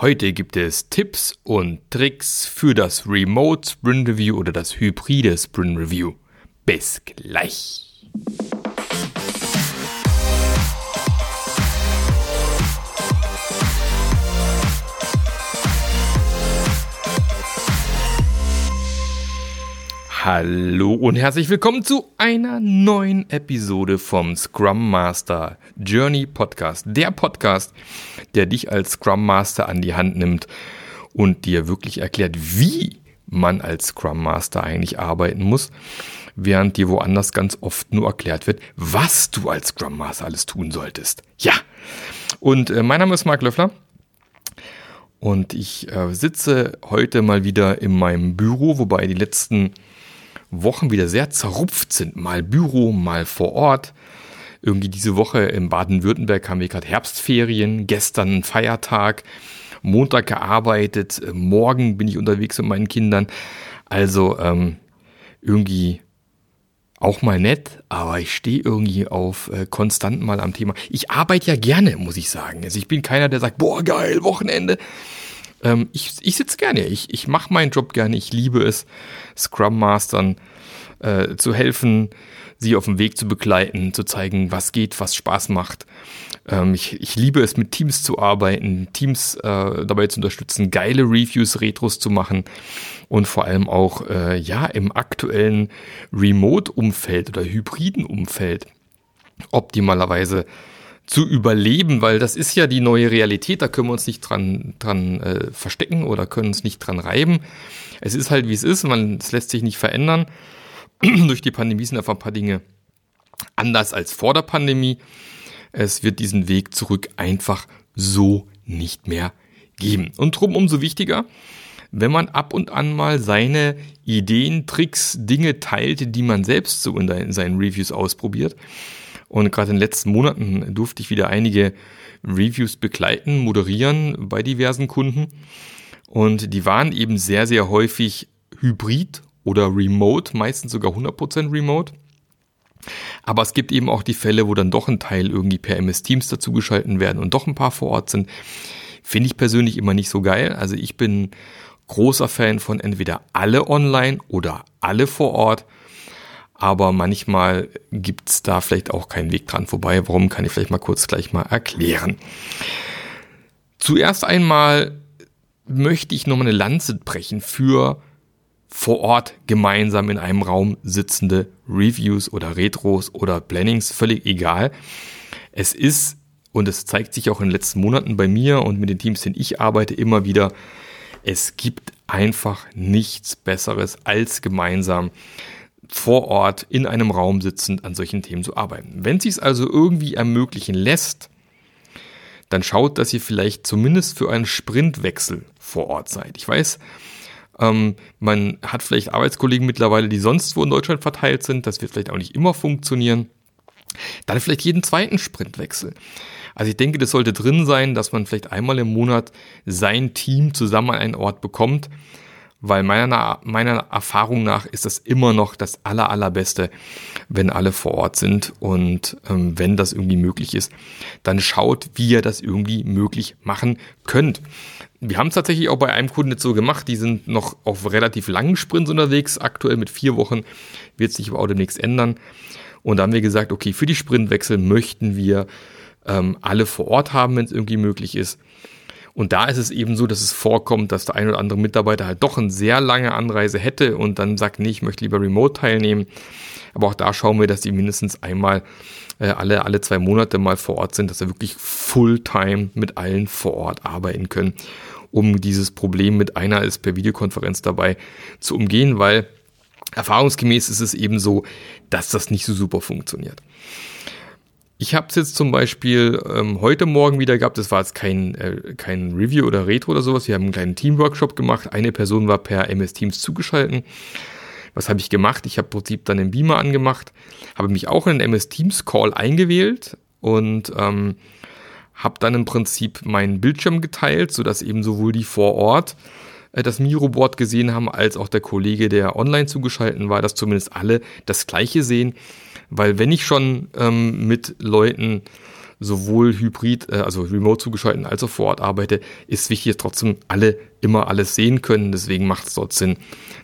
Heute gibt es Tipps und Tricks für das Remote Sprint Review oder das hybride Sprint Review. Bis gleich. Hallo und herzlich willkommen zu einer neuen Episode vom Scrum Master Journey Podcast. Der Podcast, der dich als Scrum Master an die Hand nimmt und dir wirklich erklärt, wie man als Scrum Master eigentlich arbeiten muss, während dir woanders ganz oft nur erklärt wird, was du als Scrum Master alles tun solltest. Ja. Und äh, mein Name ist Marc Löffler. Und ich äh, sitze heute mal wieder in meinem Büro, wobei die letzten Wochen wieder sehr zerrupft sind. Mal Büro, mal vor Ort. Irgendwie diese Woche in Baden-Württemberg haben wir gerade Herbstferien, gestern Feiertag, Montag gearbeitet, morgen bin ich unterwegs mit meinen Kindern. Also ähm, irgendwie auch mal nett, aber ich stehe irgendwie auf äh, konstant mal am Thema. Ich arbeite ja gerne, muss ich sagen. Also ich bin keiner, der sagt, boah, geil, Wochenende. Ähm, ich ich sitze gerne, ich, ich mache meinen Job gerne, ich liebe es, Scrum Mastern äh, zu helfen, sie auf dem Weg zu begleiten, zu zeigen, was geht, was Spaß macht. Ähm, ich, ich liebe es, mit Teams zu arbeiten, Teams äh, dabei zu unterstützen, geile Reviews, Retros zu machen und vor allem auch äh, ja im aktuellen Remote-Umfeld oder hybriden Umfeld optimalerweise zu überleben, weil das ist ja die neue Realität, da können wir uns nicht dran, dran äh, verstecken oder können uns nicht dran reiben. Es ist halt, wie es ist, man, es lässt sich nicht verändern. Durch die Pandemie sind einfach ein paar Dinge anders als vor der Pandemie. Es wird diesen Weg zurück einfach so nicht mehr geben. Und drum umso wichtiger, wenn man ab und an mal seine Ideen, Tricks, Dinge teilt, die man selbst so in seinen Reviews ausprobiert und gerade in den letzten Monaten durfte ich wieder einige Reviews begleiten, moderieren bei diversen Kunden. Und die waren eben sehr, sehr häufig hybrid oder remote, meistens sogar 100% remote. Aber es gibt eben auch die Fälle, wo dann doch ein Teil irgendwie per MS Teams dazugeschalten werden und doch ein paar vor Ort sind. Finde ich persönlich immer nicht so geil. Also ich bin großer Fan von entweder alle online oder alle vor Ort aber manchmal gibt's da vielleicht auch keinen Weg dran vorbei. Warum kann ich vielleicht mal kurz gleich mal erklären. Zuerst einmal möchte ich nochmal eine Lanze brechen für vor Ort gemeinsam in einem Raum sitzende Reviews oder Retros oder Plannings, völlig egal. Es ist, und es zeigt sich auch in den letzten Monaten bei mir und mit den Teams, denen ich arbeite, immer wieder, es gibt einfach nichts Besseres als gemeinsam vor Ort in einem Raum sitzend an solchen Themen zu arbeiten. Wenn es sich also irgendwie ermöglichen lässt, dann schaut, dass ihr vielleicht zumindest für einen Sprintwechsel vor Ort seid. Ich weiß, ähm, man hat vielleicht Arbeitskollegen mittlerweile, die sonst wo in Deutschland verteilt sind. Das wird vielleicht auch nicht immer funktionieren. Dann vielleicht jeden zweiten Sprintwechsel. Also ich denke, das sollte drin sein, dass man vielleicht einmal im Monat sein Team zusammen an einen Ort bekommt weil meiner, meiner Erfahrung nach ist das immer noch das aller, allerbeste, wenn alle vor Ort sind und ähm, wenn das irgendwie möglich ist, dann schaut, wie ihr das irgendwie möglich machen könnt. Wir haben es tatsächlich auch bei einem Kunden jetzt so gemacht, die sind noch auf relativ langen Sprints unterwegs, aktuell mit vier Wochen, wird sich aber auch demnächst ändern. Und da haben wir gesagt, okay, für die Sprintwechsel möchten wir ähm, alle vor Ort haben, wenn es irgendwie möglich ist. Und da ist es eben so, dass es vorkommt, dass der ein oder andere Mitarbeiter halt doch eine sehr lange Anreise hätte und dann sagt, nee, ich möchte lieber remote teilnehmen. Aber auch da schauen wir, dass die mindestens einmal äh, alle, alle zwei Monate mal vor Ort sind, dass sie wirklich fulltime mit allen vor Ort arbeiten können, um dieses Problem mit einer ist per Videokonferenz dabei zu umgehen, weil erfahrungsgemäß ist es eben so, dass das nicht so super funktioniert. Ich habe es jetzt zum Beispiel ähm, heute Morgen wieder gehabt. Das war jetzt kein, äh, kein Review oder Retro oder sowas. Wir haben einen kleinen Teamworkshop gemacht. Eine Person war per MS Teams zugeschalten. Was habe ich gemacht? Ich habe im Prinzip dann den Beamer angemacht, habe mich auch in den MS Teams Call eingewählt und ähm, habe dann im Prinzip meinen Bildschirm geteilt, sodass eben sowohl die vor Ort äh, das Miroboard gesehen haben, als auch der Kollege, der online zugeschalten war, dass zumindest alle das gleiche sehen weil wenn ich schon ähm, mit Leuten sowohl hybrid, äh, also remote zugeschaltet als auch vor Ort arbeite, ist wichtig, dass trotzdem alle immer alles sehen können. Deswegen macht es dort Sinn,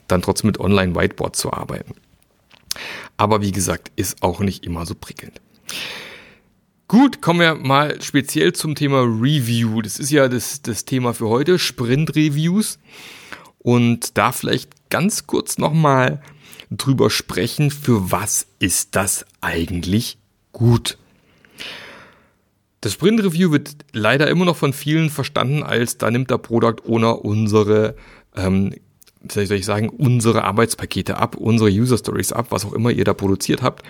dann trotzdem mit Online-Whiteboard zu arbeiten. Aber wie gesagt, ist auch nicht immer so prickelnd. Gut, kommen wir mal speziell zum Thema Review. Das ist ja das, das Thema für heute, Sprint-Reviews. Und da vielleicht ganz kurz nochmal drüber sprechen, für was ist das eigentlich gut? Das Sprint Review wird leider immer noch von vielen verstanden als, da nimmt der Product Owner unsere, ähm, soll ich sagen, unsere Arbeitspakete ab, unsere User Stories ab, was auch immer ihr da produziert habt.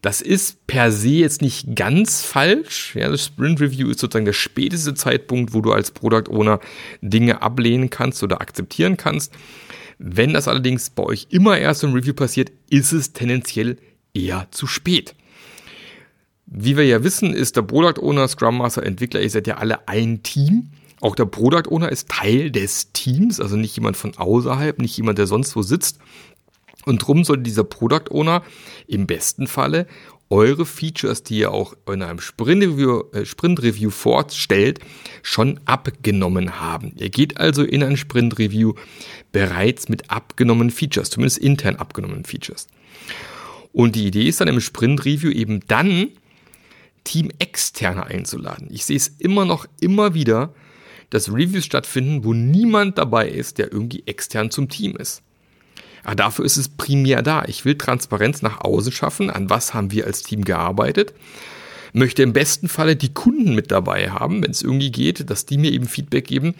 Das ist per se jetzt nicht ganz falsch. Ja, das Sprint Review ist sozusagen der späteste Zeitpunkt, wo du als Product Owner Dinge ablehnen kannst oder akzeptieren kannst. Wenn das allerdings bei euch immer erst im Review passiert, ist es tendenziell eher zu spät. Wie wir ja wissen, ist der Product Owner, Scrum Master, Entwickler, ihr seid ja alle ein Team. Auch der Product Owner ist Teil des Teams, also nicht jemand von außerhalb, nicht jemand, der sonst wo sitzt. Und drum sollte dieser Product Owner im besten Falle eure Features, die ihr auch in einem Sprint Review, äh, Sprint Review vorstellt, schon abgenommen haben. Ihr geht also in ein Sprint Review bereits mit abgenommenen Features, zumindest intern abgenommenen Features. Und die Idee ist dann im Sprint Review eben dann Team externe einzuladen. Ich sehe es immer noch immer wieder, dass Reviews stattfinden, wo niemand dabei ist, der irgendwie extern zum Team ist. Aber dafür ist es primär da. Ich will Transparenz nach außen schaffen. An was haben wir als Team gearbeitet? Möchte im besten Falle die Kunden mit dabei haben, wenn es irgendwie geht, dass die mir eben Feedback geben.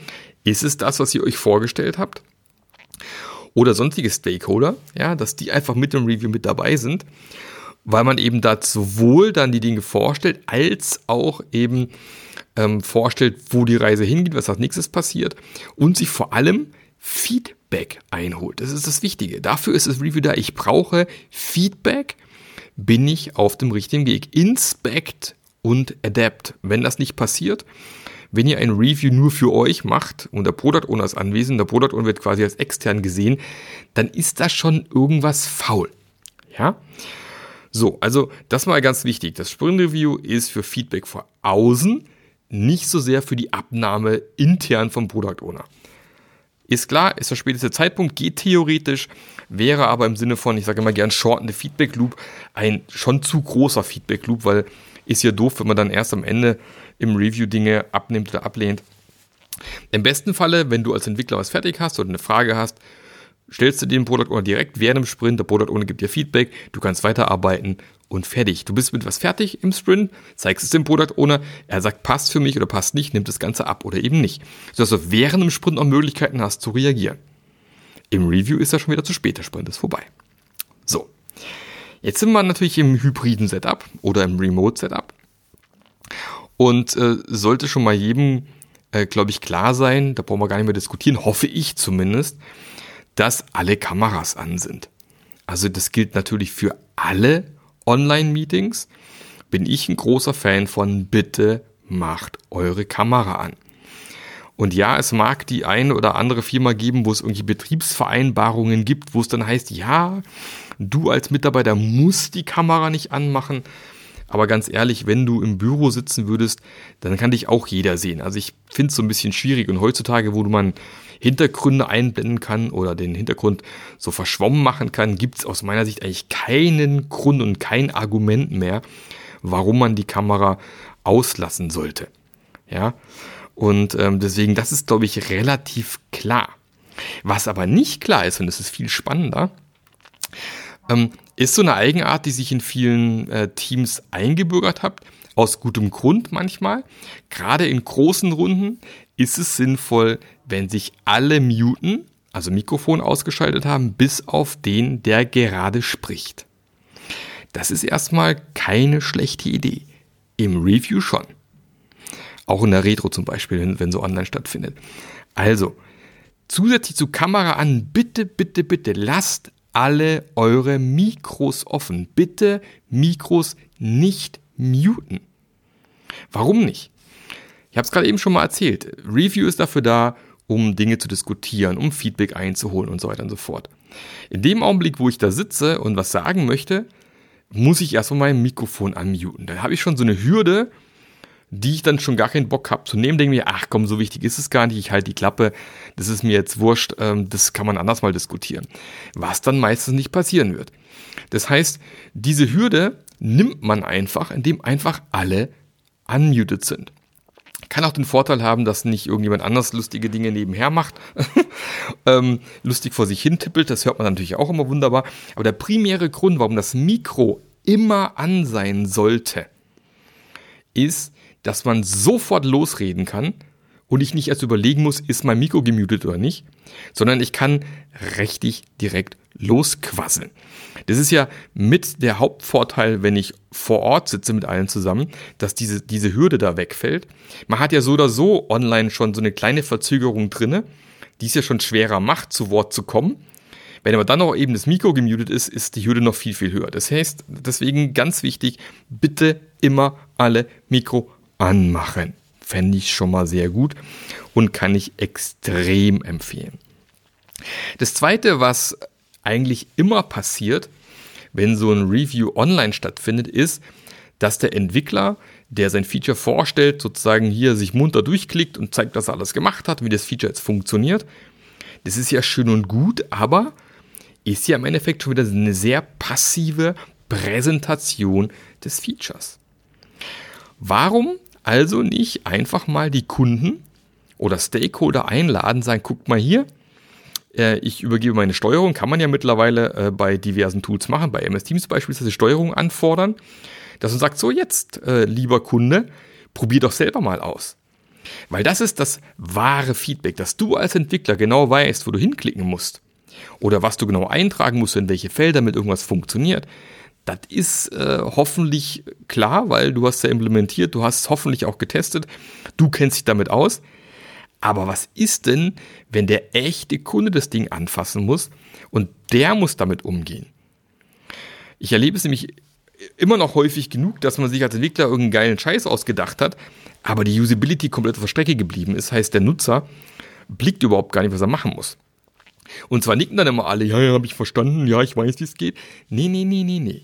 Ist es das, was ihr euch vorgestellt habt? Oder sonstige Stakeholder, ja, dass die einfach mit dem Review mit dabei sind weil man eben da sowohl dann die Dinge vorstellt, als auch eben ähm, vorstellt, wo die Reise hingeht, was als nächstes passiert und sich vor allem Feedback einholt. Das ist das Wichtige. Dafür ist das Review da. Ich brauche Feedback. Bin ich auf dem richtigen Weg? Inspect und Adapt. Wenn das nicht passiert, wenn ihr ein Review nur für euch macht und der Product Owner ist anwesend, der Product Owner wird quasi als extern gesehen, dann ist da schon irgendwas faul. Ja? So, also das mal ganz wichtig. Das Sprint Review ist für Feedback vor außen, nicht so sehr für die Abnahme intern vom Product Owner. Ist klar, ist der späteste Zeitpunkt, geht theoretisch, wäre aber im Sinne von, ich sage immer gern, shortende Feedback Loop, ein schon zu großer Feedback Loop, weil ist ja doof, wenn man dann erst am Ende im Review Dinge abnimmt oder ablehnt. Im besten Falle, wenn du als Entwickler was fertig hast oder eine Frage hast, stellst du den Product Owner direkt während dem Sprint, der Product Owner gibt dir Feedback, du kannst weiterarbeiten und fertig. Du bist mit was fertig im Sprint, zeigst es dem Product Owner, er sagt, passt für mich oder passt nicht, nimmt das Ganze ab oder eben nicht. Sodass du während dem Sprint noch Möglichkeiten hast zu reagieren. Im Review ist er schon wieder zu spät, der Sprint ist vorbei. So. Jetzt sind wir natürlich im hybriden Setup oder im Remote Setup. Und äh, sollte schon mal jedem, äh, glaube ich, klar sein, da brauchen wir gar nicht mehr diskutieren, hoffe ich zumindest, dass alle Kameras an sind. Also das gilt natürlich für alle Online-Meetings. Bin ich ein großer Fan von, bitte macht eure Kamera an. Und ja, es mag die eine oder andere Firma geben, wo es irgendwie Betriebsvereinbarungen gibt, wo es dann heißt, ja, du als Mitarbeiter musst die Kamera nicht anmachen. Aber ganz ehrlich, wenn du im Büro sitzen würdest, dann kann dich auch jeder sehen. Also ich finde es so ein bisschen schwierig. Und heutzutage, wo man Hintergründe einblenden kann oder den Hintergrund so verschwommen machen kann, gibt es aus meiner Sicht eigentlich keinen Grund und kein Argument mehr, warum man die Kamera auslassen sollte. Ja, und ähm, deswegen, das ist, glaube ich, relativ klar. Was aber nicht klar ist, und das ist viel spannender, ähm, ist so eine Eigenart, die sich in vielen äh, Teams eingebürgert hat, aus gutem Grund manchmal. Gerade in großen Runden ist es sinnvoll, wenn sich alle muten, also Mikrofon ausgeschaltet haben, bis auf den, der gerade spricht. Das ist erstmal keine schlechte Idee. Im Review schon. Auch in der Retro zum Beispiel, wenn, so online stattfindet. Also, zusätzlich zu Kamera an, bitte, bitte, bitte lasst alle eure Mikros offen. Bitte Mikros nicht muten. Warum nicht? Ich habe es gerade eben schon mal erzählt. Review ist dafür da, um Dinge zu diskutieren, um Feedback einzuholen und so weiter und so fort. In dem Augenblick, wo ich da sitze und was sagen möchte, muss ich erstmal mein Mikrofon unmuten. Da habe ich schon so eine Hürde, die ich dann schon gar keinen Bock habe zu nehmen, denke mir, ach komm, so wichtig ist es gar nicht, ich halte die Klappe, das ist mir jetzt wurscht, ähm, das kann man anders mal diskutieren. Was dann meistens nicht passieren wird. Das heißt, diese Hürde nimmt man einfach, indem einfach alle unmuted sind. Kann auch den Vorteil haben, dass nicht irgendjemand anders lustige Dinge nebenher macht, ähm, lustig vor sich hin tippelt, das hört man natürlich auch immer wunderbar. Aber der primäre Grund, warum das Mikro immer an sein sollte, ist, dass man sofort losreden kann und ich nicht erst überlegen muss, ist mein Mikro gemutet oder nicht, sondern ich kann richtig direkt losquasseln. Das ist ja mit der Hauptvorteil, wenn ich vor Ort sitze mit allen zusammen, dass diese, diese Hürde da wegfällt. Man hat ja so oder so online schon so eine kleine Verzögerung drinne, die es ja schon schwerer macht, zu Wort zu kommen. Wenn aber dann noch eben das Mikro gemutet ist, ist die Hürde noch viel, viel höher. Das heißt, deswegen ganz wichtig, bitte immer alle Mikro anmachen. Fände ich schon mal sehr gut und kann ich extrem empfehlen. Das zweite, was eigentlich immer passiert, wenn so ein Review online stattfindet, ist, dass der Entwickler, der sein Feature vorstellt, sozusagen hier sich munter durchklickt und zeigt, was er alles gemacht hat, wie das Feature jetzt funktioniert. Das ist ja schön und gut, aber ist ja im Endeffekt schon wieder eine sehr passive Präsentation des Features. Warum also nicht einfach mal die Kunden oder Stakeholder einladen, sagen, guckt mal hier, äh, ich übergebe meine Steuerung, kann man ja mittlerweile äh, bei diversen Tools machen, bei MS Teams beispielsweise Steuerung anfordern, dass man sagt, so jetzt, äh, lieber Kunde, probier doch selber mal aus. Weil das ist das wahre Feedback, dass du als Entwickler genau weißt, wo du hinklicken musst. Oder was du genau eintragen musst, in welche Felder mit irgendwas funktioniert. Das ist äh, hoffentlich klar, weil du hast ja implementiert, du hast es hoffentlich auch getestet, du kennst dich damit aus. Aber was ist denn, wenn der echte Kunde das Ding anfassen muss und der muss damit umgehen? Ich erlebe es nämlich immer noch häufig genug, dass man sich als Entwickler irgendeinen geilen Scheiß ausgedacht hat, aber die Usability komplett auf der Strecke geblieben ist. Heißt, der Nutzer blickt überhaupt gar nicht, was er machen muss. Und zwar nicken dann immer alle, ja, ja, habe ich verstanden, ja, ich weiß, wie es geht. Nee, nee, nee, nee, nee.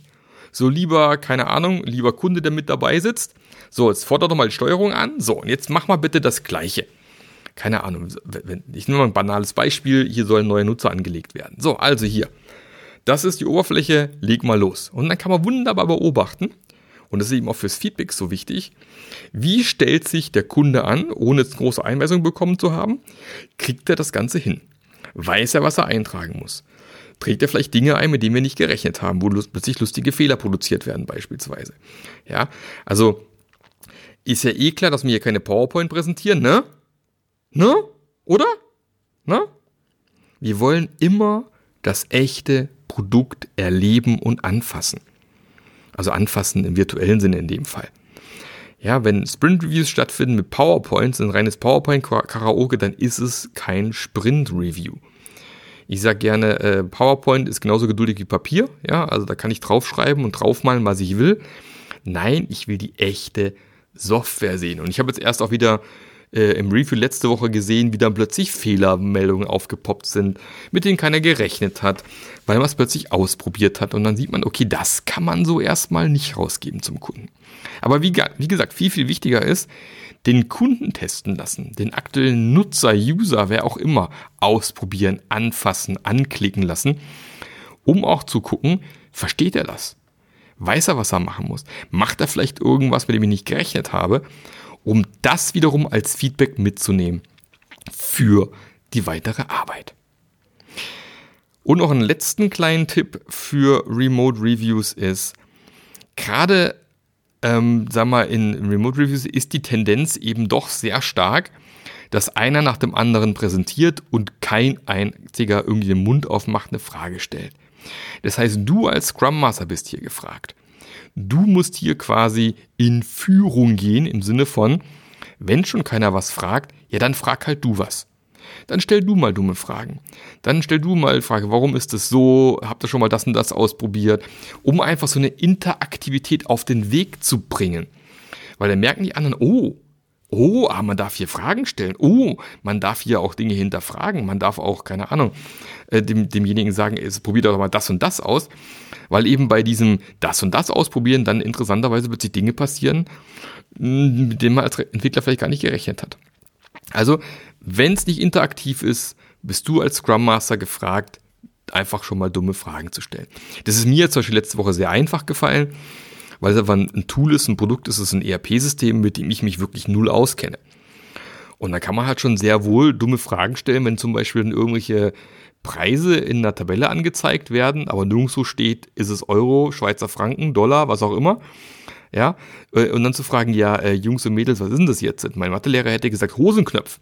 So lieber, keine Ahnung, lieber Kunde, der mit dabei sitzt. So, jetzt fordert doch mal die Steuerung an. So, und jetzt mach mal bitte das Gleiche. Keine Ahnung, ich nehme mal ein banales Beispiel. Hier soll ein neuer Nutzer angelegt werden. So, also hier. Das ist die Oberfläche, leg mal los. Und dann kann man wunderbar beobachten, und das ist eben auch fürs Feedback so wichtig, wie stellt sich der Kunde an, ohne jetzt große Einweisungen bekommen zu haben, kriegt er das Ganze hin? Weiß er, was er eintragen muss? Trägt er vielleicht Dinge ein, mit denen wir nicht gerechnet haben, wo plötzlich lustige Fehler produziert werden beispielsweise. Ja, also ist ja eh klar, dass wir hier keine PowerPoint präsentieren, ne? Ne? Oder? Ne? Wir wollen immer das echte Produkt erleben und anfassen. Also anfassen im virtuellen Sinne in dem Fall. Ja, wenn Sprint Reviews stattfinden mit PowerPoints, ein reines PowerPoint Karaoke, dann ist es kein Sprint Review. Ich sage gerne, äh, PowerPoint ist genauso geduldig wie Papier. Ja, also da kann ich draufschreiben und draufmalen, was ich will. Nein, ich will die echte Software sehen. Und ich habe jetzt erst auch wieder äh, im Review letzte Woche gesehen, wie dann plötzlich Fehlermeldungen aufgepoppt sind, mit denen keiner gerechnet hat, weil man es plötzlich ausprobiert hat. Und dann sieht man, okay, das kann man so erstmal nicht rausgeben zum Kunden. Aber wie, wie gesagt, viel, viel wichtiger ist, den Kunden testen lassen, den aktuellen Nutzer, User, wer auch immer, ausprobieren, anfassen, anklicken lassen, um auch zu gucken, versteht er das? Weiß er, was er machen muss? Macht er vielleicht irgendwas, mit dem ich nicht gerechnet habe, um das wiederum als Feedback mitzunehmen für die weitere Arbeit? Und noch einen letzten kleinen Tipp für Remote Reviews ist, gerade ähm, sag mal, in Remote Reviews ist die Tendenz eben doch sehr stark, dass einer nach dem anderen präsentiert und kein einziger irgendwie den Mund aufmacht, eine Frage stellt. Das heißt, du als Scrum Master bist hier gefragt. Du musst hier quasi in Führung gehen im Sinne von, wenn schon keiner was fragt, ja dann frag halt du was. Dann stell du mal dumme Fragen. Dann stell du mal Frage, warum ist es so? Habt ihr schon mal das und das ausprobiert? Um einfach so eine Interaktivität auf den Weg zu bringen. Weil dann merken die anderen, oh, Oh, ah, man darf hier Fragen stellen. Oh, man darf hier auch Dinge hinterfragen. Man darf auch, keine Ahnung, äh, dem, demjenigen sagen, es probiert doch mal das und das aus. Weil eben bei diesem das und das ausprobieren dann interessanterweise plötzlich Dinge passieren, mit denen man als Entwickler vielleicht gar nicht gerechnet hat. Also, wenn es nicht interaktiv ist, bist du als Scrum Master gefragt, einfach schon mal dumme Fragen zu stellen. Das ist mir zum Beispiel letzte Woche sehr einfach gefallen weil es einfach ein Tool ist, ein Produkt ist, es ist ein ERP-System, mit dem ich mich wirklich null auskenne. Und da kann man halt schon sehr wohl dumme Fragen stellen, wenn zum Beispiel irgendwelche Preise in einer Tabelle angezeigt werden, aber nirgendwo steht, ist es Euro, Schweizer Franken, Dollar, was auch immer. Ja, äh, und dann zu fragen, ja, äh, Jungs und Mädels, was ist denn das jetzt? Mein Mathelehrer hätte gesagt Hosenknopf.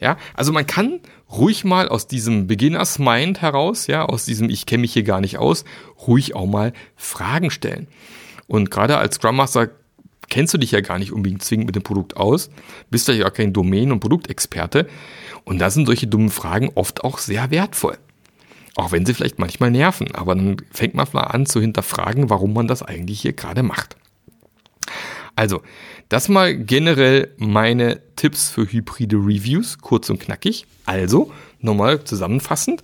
Ja, also man kann ruhig mal aus diesem Beginners Mind heraus, ja, aus diesem ich kenne mich hier gar nicht aus, ruhig auch mal Fragen stellen. Und gerade als Scrum Master kennst du dich ja gar nicht unbedingt zwingend mit dem Produkt aus, bist ja kein Domain- und Produktexperte. Und da sind solche dummen Fragen oft auch sehr wertvoll. Auch wenn sie vielleicht manchmal nerven, aber dann fängt man mal an zu hinterfragen, warum man das eigentlich hier gerade macht. Also, das mal generell meine Tipps für hybride Reviews, kurz und knackig. Also, nochmal zusammenfassend.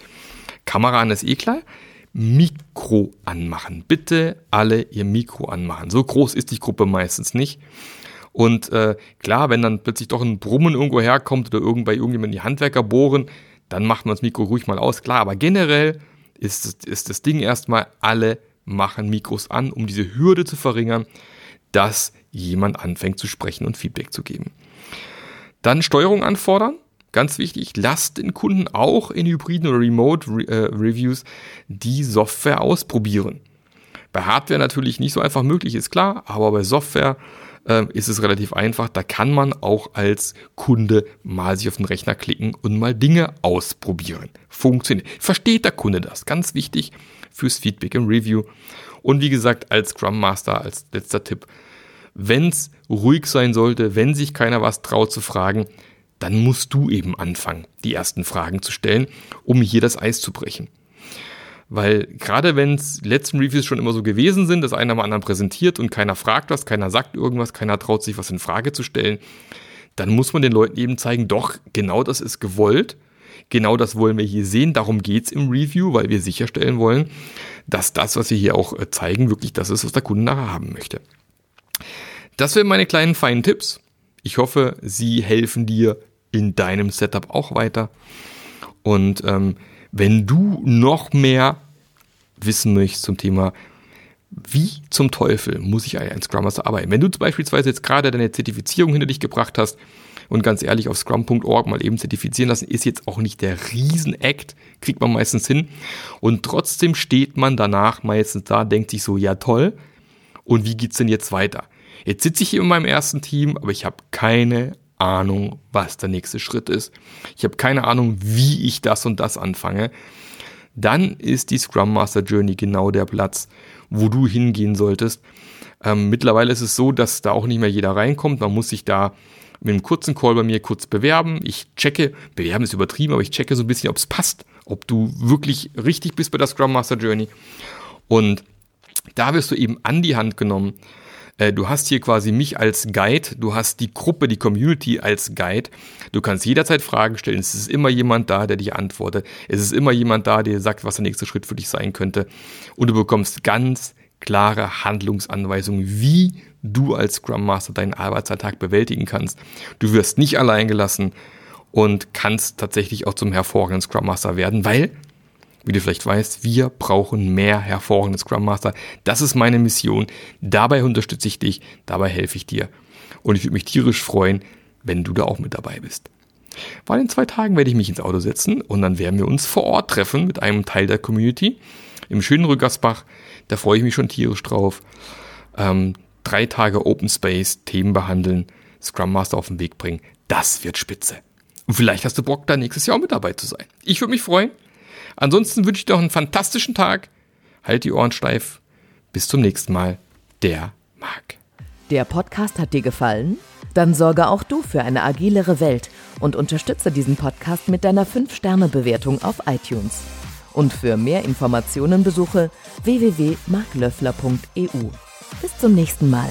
Kamera an das eh klar. Mikro anmachen. Bitte alle ihr Mikro anmachen. So groß ist die Gruppe meistens nicht. Und äh, klar, wenn dann plötzlich doch ein Brummen irgendwo herkommt oder irgend bei die Handwerker bohren, dann macht man das Mikro ruhig mal aus. Klar, aber generell ist, ist das Ding erstmal, alle machen Mikros an, um diese Hürde zu verringern, dass jemand anfängt zu sprechen und Feedback zu geben. Dann Steuerung anfordern. Ganz wichtig, lasst den Kunden auch in hybriden oder Remote Re äh, Reviews die Software ausprobieren. Bei Hardware natürlich nicht so einfach möglich, ist klar, aber bei Software äh, ist es relativ einfach. Da kann man auch als Kunde mal sich auf den Rechner klicken und mal Dinge ausprobieren. Funktioniert. Versteht der Kunde das? Ganz wichtig fürs Feedback im Review. Und wie gesagt, als Scrum Master, als letzter Tipp, wenn es ruhig sein sollte, wenn sich keiner was traut zu fragen, dann musst du eben anfangen, die ersten Fragen zu stellen, um hier das Eis zu brechen. Weil gerade wenn es letzten Reviews schon immer so gewesen sind, dass einer mal anderen präsentiert und keiner fragt was, keiner sagt irgendwas, keiner traut sich was in Frage zu stellen, dann muss man den Leuten eben zeigen, doch, genau das ist gewollt, genau das wollen wir hier sehen, darum geht's im Review, weil wir sicherstellen wollen, dass das, was wir hier auch äh, zeigen, wirklich das ist, was der Kunde nachher haben möchte. Das wären meine kleinen feinen Tipps. Ich hoffe, sie helfen dir in deinem Setup auch weiter. Und ähm, wenn du noch mehr wissen möchtest zum Thema, wie zum Teufel muss ich ein Scrum Master arbeiten? Wenn du beispielsweise jetzt gerade deine Zertifizierung hinter dich gebracht hast und ganz ehrlich auf scrum.org mal eben zertifizieren lassen, ist jetzt auch nicht der Riesenakt, kriegt man meistens hin. Und trotzdem steht man danach meistens da, denkt sich so, ja toll, und wie geht's denn jetzt weiter? Jetzt sitze ich hier in meinem ersten Team, aber ich habe keine Ahnung, was der nächste Schritt ist. Ich habe keine Ahnung, wie ich das und das anfange. Dann ist die Scrum Master Journey genau der Platz, wo du hingehen solltest. Ähm, mittlerweile ist es so, dass da auch nicht mehr jeder reinkommt. Man muss sich da mit einem kurzen Call bei mir kurz bewerben. Ich checke, bewerben ist übertrieben, aber ich checke so ein bisschen, ob es passt, ob du wirklich richtig bist bei der Scrum Master Journey. Und da wirst du eben an die Hand genommen äh, du hast hier quasi mich als Guide, du hast die Gruppe, die Community als Guide. Du kannst jederzeit Fragen stellen. Es ist immer jemand da, der dich antwortet. Es ist immer jemand da, der sagt, was der nächste Schritt für dich sein könnte. Und du bekommst ganz klare Handlungsanweisungen, wie du als Scrum Master deinen Arbeitsalltag bewältigen kannst. Du wirst nicht allein gelassen und kannst tatsächlich auch zum hervorragenden Scrum Master werden, weil wie du vielleicht weißt, wir brauchen mehr hervorragende Scrum Master. Das ist meine Mission. Dabei unterstütze ich dich, dabei helfe ich dir. Und ich würde mich tierisch freuen, wenn du da auch mit dabei bist. Weil in zwei Tagen werde ich mich ins Auto setzen und dann werden wir uns vor Ort treffen mit einem Teil der Community im schönen Rückersbach. Da freue ich mich schon tierisch drauf. Ähm, drei Tage Open Space, Themen behandeln, Scrum Master auf den Weg bringen. Das wird spitze. Und vielleicht hast du Bock, da nächstes Jahr auch mit dabei zu sein. Ich würde mich freuen. Ansonsten wünsche ich dir noch einen fantastischen Tag. Halt die Ohren steif. Bis zum nächsten Mal. Der Marc. Der Podcast hat dir gefallen? Dann sorge auch du für eine agilere Welt und unterstütze diesen Podcast mit deiner 5-Sterne-Bewertung auf iTunes. Und für mehr Informationen besuche www.marklöffler.eu. Bis zum nächsten Mal.